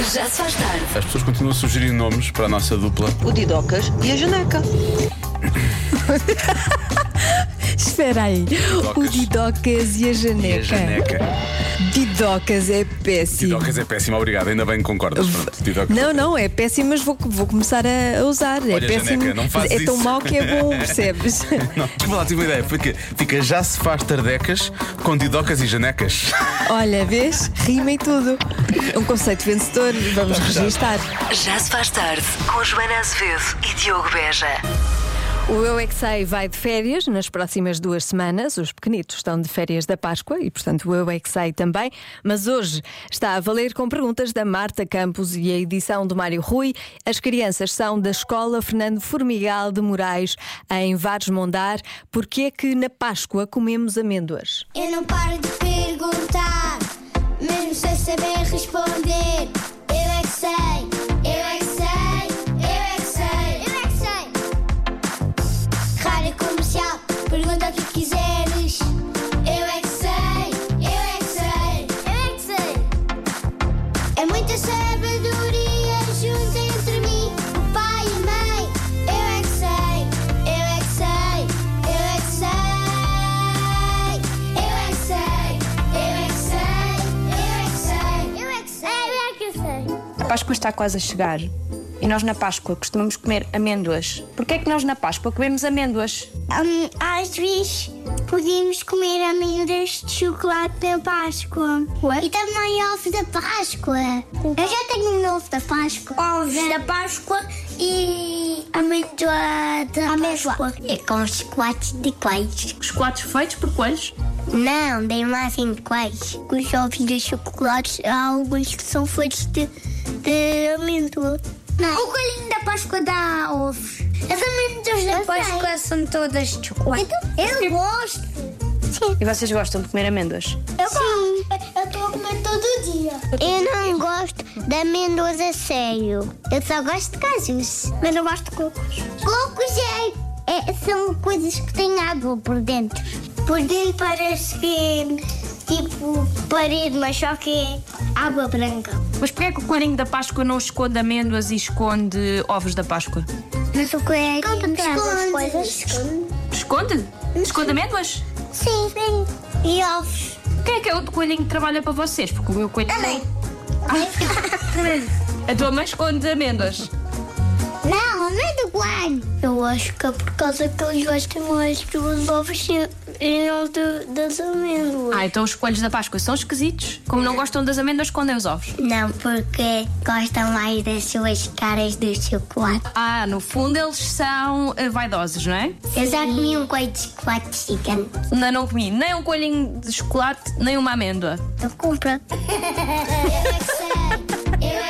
Já se faz tarde. As pessoas continuam a sugerir nomes para a nossa dupla. O Didocas e a Janeca. Espera aí. O Didocas e a E a Janeca. Janeca. Didocas é péssimo. Tidocas é péssimo, obrigado. Ainda bem que concordas. Pronto. Não, não, é péssimo, mas vou, vou começar a usar. é Olha, péssimo. Janeca, não fazes é tão isso. mau que é bom, percebes? Não, desculpa lá, tive uma ideia. Porque fica já se faz tardecas com Tidocas e Janecas. Olha, vês? Rima e tudo. Um conceito vencedor, vamos registar. Já se faz tarde. Com Joana Azevedo e Diogo Beja. O Eu é que Sei vai de férias nas próximas duas semanas. Os pequenitos estão de férias da Páscoa e, portanto, o Eu é que Sei também. Mas hoje está a valer com perguntas da Marta Campos e a edição do Mário Rui. As crianças são da Escola Fernando Formigal de Moraes, em Vares Mondar. Porquê é que na Páscoa comemos amêndoas? Eu não paro de perguntar, mesmo sem saber responder. Páscoa está quase a chegar e nós na Páscoa costumamos comer amêndoas. Porquê é que nós na Páscoa comemos amêndoas? Hum, às vezes podíamos comer amêndoas de chocolate na Páscoa. E também ovos da Páscoa. Eu já tenho um ovo da Páscoa. Ovos da Páscoa e amêndoa da Páscoa. É com chocolates de queijo. Chocolates feitos por coelhos? Não, da imagem de queijo. Os ovos de chocolate, há alguns que são feitos de, de amêndoa. O coelhinho da Páscoa dá ovos. As amêndoas da Páscoa são todas de chocolate. eu gosto. Sim. E vocês gostam de comer amêndoas? Eu Sim. Eu estou a comer todo dia. Eu não gosto de amêndoas a sério. Eu só gosto de cajus. Mas não gosto de cocos. Cocos é, é- são coisas que têm água por dentro. Por dentro parece que é tipo parede, mas só que é água branca. Mas porquê é que o coelhinho da Páscoa não esconde amêndoas e esconde ovos da Páscoa? Mas o coelho esconde coisas. Esconde? Esconde amêndoas? Sim, sim. E ovos. Quem é que é o coelhinho que trabalha para vocês? Porque o meu coelhinho. Também. A tua mãe esconde amêndoas. Não, não é do coelho. Eu acho que é por causa que eles gostam mais dos ovos e não de- das amêndoas. Ah, então os coelhos da Páscoa são esquisitos. Como não gostam das amêndoas, escondem os ovos. Não, porque gostam mais das suas caras de chocolate. Ah, no fundo eles são eh, vaidosos, não é? Eu já comi um coelho de chocolate gigante. Ainda não comi nem um coelhinho de chocolate, nem uma amêndoa. Eu compro. Eu é que sei, eu é que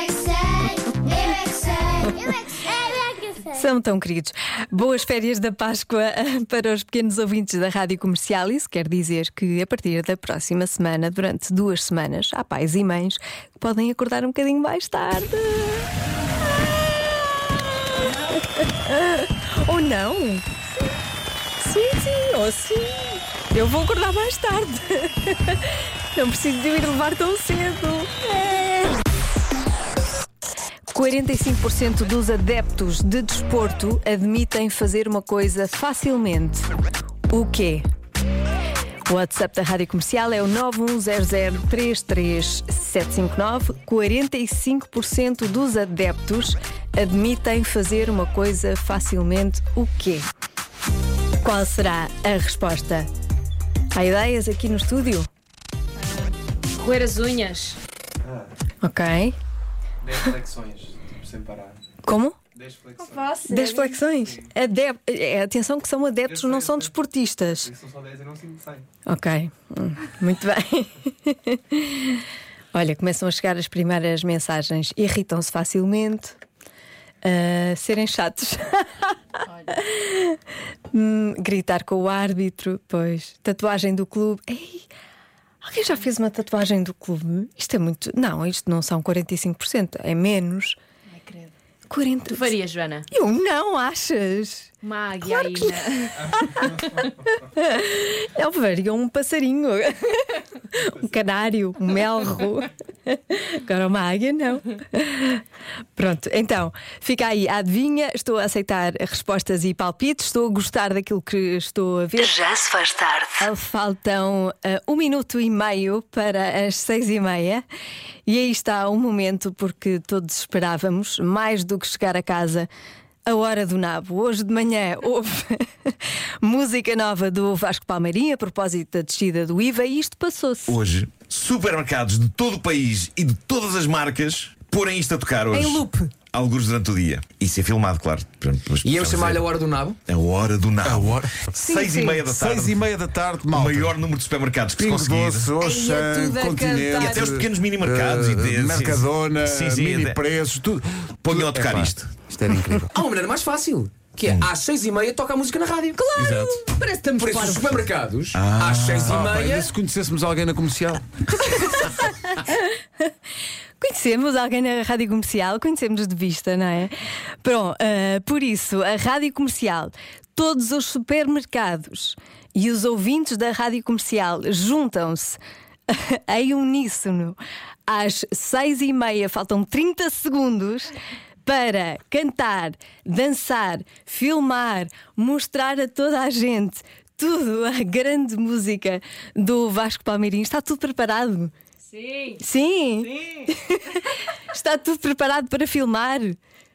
São tão queridos. Boas férias da Páscoa para os pequenos ouvintes da Rádio Comercial. Isso quer dizer que a partir da próxima semana, durante duas semanas, há pais e mães que podem acordar um bocadinho mais tarde. Ou não? Sim, sim, ou sim. Eu vou acordar mais tarde. Não preciso de ir levar tão cedo. É. 45% dos adeptos de desporto admitem fazer uma coisa facilmente. O quê? O WhatsApp da Rádio Comercial é o 910033759. 45% dos adeptos admitem fazer uma coisa facilmente. O quê? Qual será a resposta? Há ideias aqui no estúdio? Roer as unhas. Ok. 10 flexões, tipo, sem parar. Como? 10 flexões. 10 flexões. Adep é, atenção que são adeptos, não são desportistas. São só 10 e não 5, 100. Ok, hum, muito bem. Olha, começam a chegar as primeiras mensagens. Irritam-se facilmente. ah, serem chatos. Hum, gritar com o árbitro, pois. Tatuagem do clube. Ei, alguém já fez uma tatuagem do clube? Isto é muito. Não, isto não são 45%, é menos. Ai, credo. 40%. Tu farias, Joana? Eu não, achas? Uma águia Claro aí que Não, faria um passarinho, um canário, um melro. Agora uma águia, não. Pronto, então, fica aí a adivinha. Estou a aceitar respostas e palpites. Estou a gostar daquilo que estou a ver. Já se faz tarde. Ah, Faltam ah, um minuto e meio para as seis e meia. E aí está um momento porque todos esperávamos, mais do que chegar a casa, a hora do nabo. Hoje de manhã houve música nova do Vasco Palmeirinho a propósito da descida do IVA e isto passou-se. Hoje, supermercados de todo o país e de todas as marcas porem isto a tocar hoje. Em loop. Alguns durante o dia. E ser filmado, claro. E eu pessoas chamar-lhe a hora do nabo. A hora do nabo. A hora. Seis Sim, e sim. meia da tarde. Seis e meia da tarde, O malta. maior número de supermercados que se Pingo conseguir. Doce, é Continente. E até os pequenos mini-mercados e eh, de- Mercadona, Sim, sim, mini até- preços, tudo. Ponham a tocar isto. Isto era incrível. Há uma maneira mais fácil. Que é às seis e meia toca a música na rádio. Claro! Parece que estamos Por isso, os supermercados, Ah. às seis e Ah, pá, meia. ainda se conhecêssemos alguém na comercial. Conhecemos alguém na rádio comercial, conhecemos de vista, não é? Pronto, ah, por isso, a rádio comercial, todos os supermercados e os ouvintes da rádio comercial juntam-se em uníssono às seis e meia, faltam 30 segundos. Para cantar, dançar, filmar, mostrar a toda a gente tudo, a grande música do Vasco Palmeirinho. Está tudo preparado? Sim. Sim. Está tudo preparado para filmar?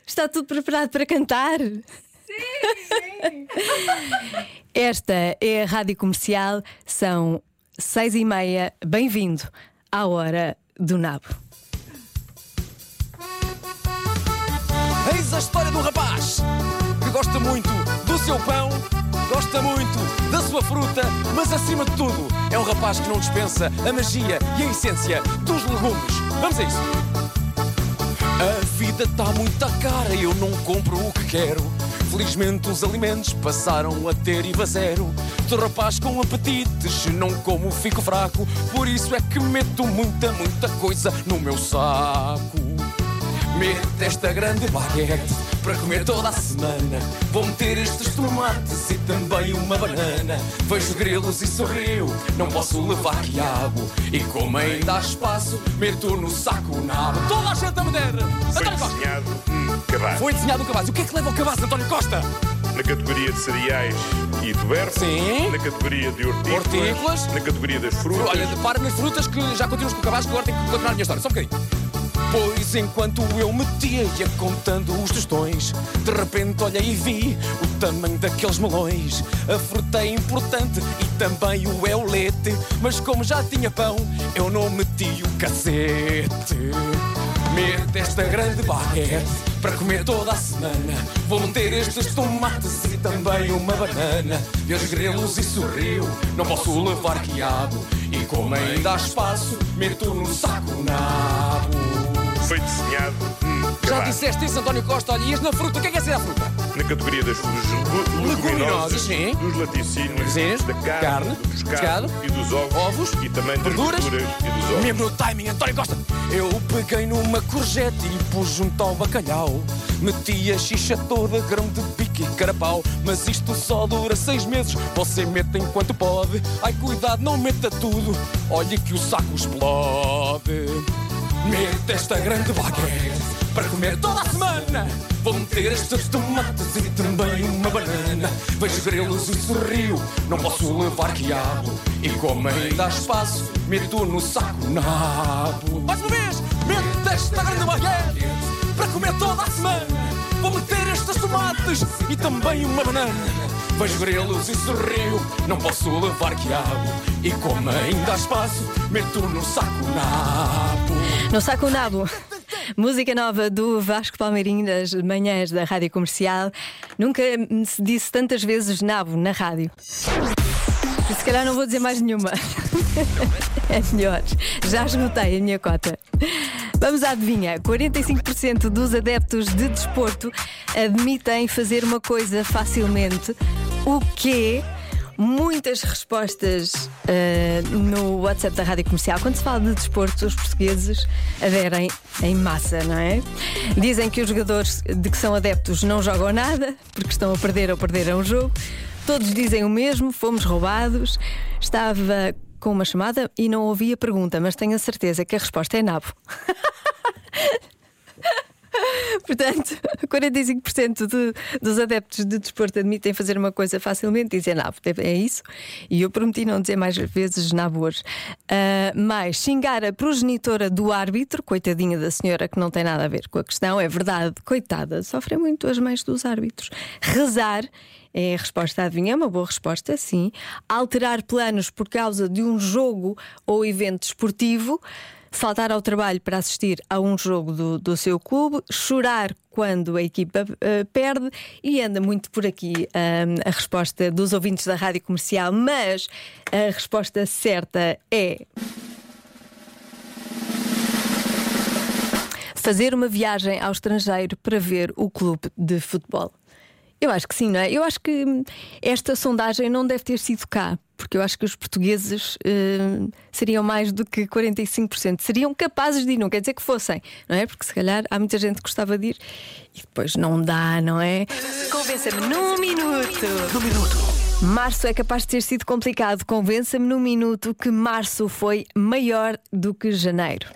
Está tudo preparado para cantar? Sim. Esta é a Rádio Comercial, são seis e meia. Bem-vindo à hora do nabo. Eis a história de um rapaz que gosta muito do seu pão, gosta muito da sua fruta, mas acima de tudo é um rapaz que não dispensa a magia e a essência dos legumes. Vamos a isso. A vida está muito à cara e eu não compro o que quero. Felizmente os alimentos passaram a ter IVA zero. Sou rapaz com apetite, se não como fico fraco. Por isso é que meto muita, muita coisa no meu saco. Meto esta grande baguete para comer toda a semana. Vou meter estes tomates e também uma banana. Vejo grilos e sorrio, não posso levar quiabo. E como ainda há espaço, meto no saco o nabo. Toda a gente a meter! António Costa! desenhado um cabaz. Foi desenhado um cabaz. O que é que leva ao cabaz, António Costa? Na categoria de cereais e tubérculos. Sim. Na categoria de hortícolas. Hortícolas. Na categoria das frutas. Olha, para nas frutas que já continuamos com o cabaz, que agora tenho que continuar a minha história. Só um bocadinho. Pois enquanto eu metia ia contando os tostões, de repente olhei e vi o tamanho daqueles melões. A fruta é importante e também o é o leite, mas como já tinha pão, eu não meti o cacete. Mete esta grande baguete para comer toda a semana. Vou meter estes tomates e também uma banana. E os grelos e sorriu, não posso levar quiabo. E como ainda há espaço, meto no saco nabo. Foi desenhado um Já disseste isso, António Costa? Olha, ias na fruta, o que é que é ser a fruta? Na categoria das frutas Leguminosas, sim. dos laticínios, Sim. da carne, Carne, do pescado, pescado, e dos ovos, ovos, e também das verduras, verduras e dos ovos. Mesmo no timing, António Costa. Eu peguei numa courgette e pus junto ao bacalhau. Meti a xixa toda, grão de pique e carapau. Mas isto só dura seis meses. Você mete enquanto pode. Ai, cuidado, não meta tudo. Olhe que o saco explode. Mete esta grande baguete para comer toda a semana. Vou meter estes tomates e também uma banana. Vejo grelos e sorrio, não posso levar quiabo. E como ainda há espaço, meto no saco nabo. Mais uma vez, mete esta grande baguete para comer toda a semana. Vou meter estes tomates e também uma banana. Vejo grelos e sorrio, não posso levar quiabo. E como ainda há espaço, meto no saco nabo. No Saco Nabo. Música nova do Vasco Palmeirinho das manhãs da Rádio Comercial. Nunca se disse tantas vezes nabo na rádio. Se calhar não vou dizer mais nenhuma. É melhor. Já esgotei a minha cota. Vamos à adivinha. 45% dos adeptos de desporto admitem fazer uma coisa facilmente. O quê? Muitas respostas ah, no WhatsApp da Rádio Comercial. Quando se fala de desporto, os portugueses aderem em massa, não é? Dizem que os jogadores de que são adeptos não jogam nada, porque estão a perder ou perderam o jogo. Todos dizem o mesmo, fomos roubados. Estava com uma chamada e não ouvi a pergunta, mas tenho a certeza que a resposta é nabo. Portanto, 45% de, dos adeptos de desporto admitem fazer uma coisa facilmente dizem nabo. É isso. E eu prometi não dizer mais vezes nabo hoje. Uh, mais xingar a progenitora do árbitro, coitadinha da senhora que não tem nada a ver com a questão, é verdade, coitada, sofrem muito as mães dos árbitros. Rezar. É a resposta, adivinha? É uma boa resposta, sim. Alterar planos por causa de um jogo ou evento esportivo faltar ao trabalho para assistir a um jogo do, do seu clube, chorar quando a equipa uh, perde e anda muito por aqui uh, a resposta dos ouvintes da rádio comercial, mas a resposta certa é. Fazer uma viagem ao estrangeiro para ver o clube de futebol. Eu acho que sim, não é? Eu acho que esta sondagem não deve ter sido cá, porque eu acho que os portugueses uh, seriam mais do que 45%. Seriam capazes de ir, não quer dizer que fossem, não é? Porque se calhar há muita gente que gostava de ir e depois não dá, não é? Convença-me num minuto. Num minuto. Março é capaz de ter sido complicado. Convença-me num minuto que março foi maior do que janeiro.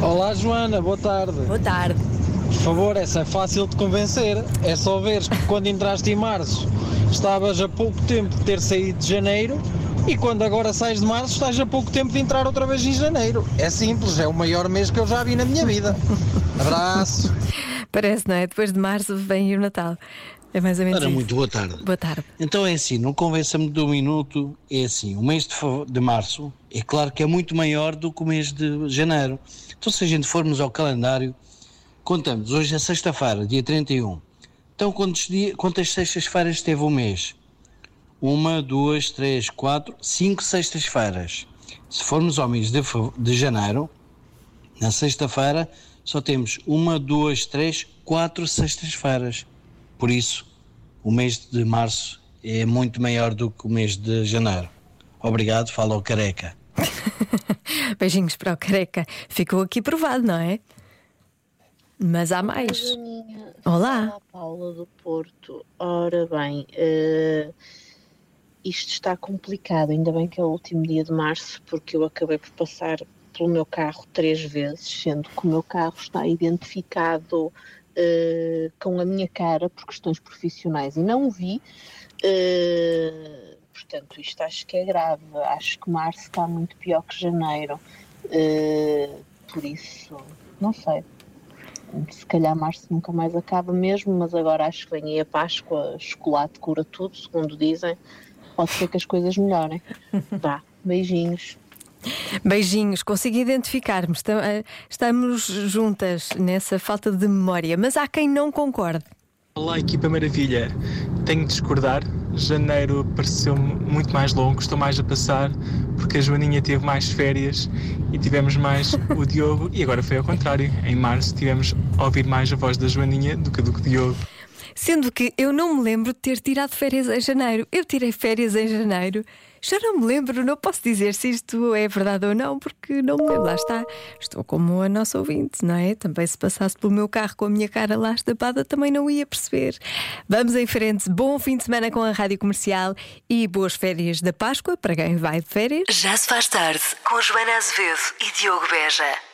Olá, Joana, boa tarde. Boa tarde. Por favor, essa é fácil de convencer. É só veres que quando entraste em março estavas a pouco tempo de ter saído de janeiro e quando agora sais de março estás a pouco tempo de entrar outra vez em janeiro. É simples, é o maior mês que eu já vi na minha vida. Abraço. Parece, não é? Depois de março vem o Natal. É mais ou menos Ora, isso. muito boa tarde. Boa tarde. Então é assim, não convença-me de um minuto, é assim, o mês de, de março é claro que é muito maior do que o mês de janeiro. Então se a gente formos ao calendário, contamos, hoje é sexta-feira, dia 31. Então quantos, dia, quantas sextas-feiras teve o mês? Uma, duas, três, quatro, cinco sextas-feiras. Se formos ao mês de, de janeiro, na sexta-feira, só temos uma, duas, três, quatro sextas-feiras. Por isso, o mês de março é muito maior do que o mês de janeiro. Obrigado, fala ao careca. Beijinhos para o careca. Ficou aqui provado, não é? Mas há mais. Olá. a Paula do Porto. Ora bem, eh, isto está complicado. Ainda bem que é o último dia de março, porque eu acabei por passar pelo meu carro três vezes, sendo que o meu carro está identificado eh, com a minha cara por questões profissionais e não o vi. Eh, portanto, isto acho que é grave. Acho que março está muito pior que janeiro. Por isso, não sei. Se calhar março nunca mais acaba mesmo, mas agora acho que vem aí a Páscoa, chocolate cura tudo, segundo dizem. Pode ser que as coisas melhorem. Vá, beijinhos. Beijinhos, consigo identificar-me. Eh, Estamos juntas nessa falta de memória, mas há quem não concorde. Olá, equipa maravilha. Tenho de discordar. Janeiro pareceu muito mais longo, estou mais a passar, porque a Joaninha teve mais férias e tivemos mais o Diogo, e agora foi ao contrário. Em março tivemos a ouvir mais a voz da Joaninha do que do que Diogo. Sendo que eu não me lembro de ter tirado férias em janeiro. Eu tirei férias em janeiro. Já não me lembro, não posso dizer se isto é verdade ou não, porque não me lembro. Lá está. Estou como a nossa ouvinte, não é? Também se passasse pelo meu carro com a minha cara lá estapada, também não ia perceber. Vamos em frente. Bom fim de semana com a Rádio Comercial e boas férias da Páscoa para quem vai de férias. Já se faz tarde com Joana Azevedo e Diogo Beja.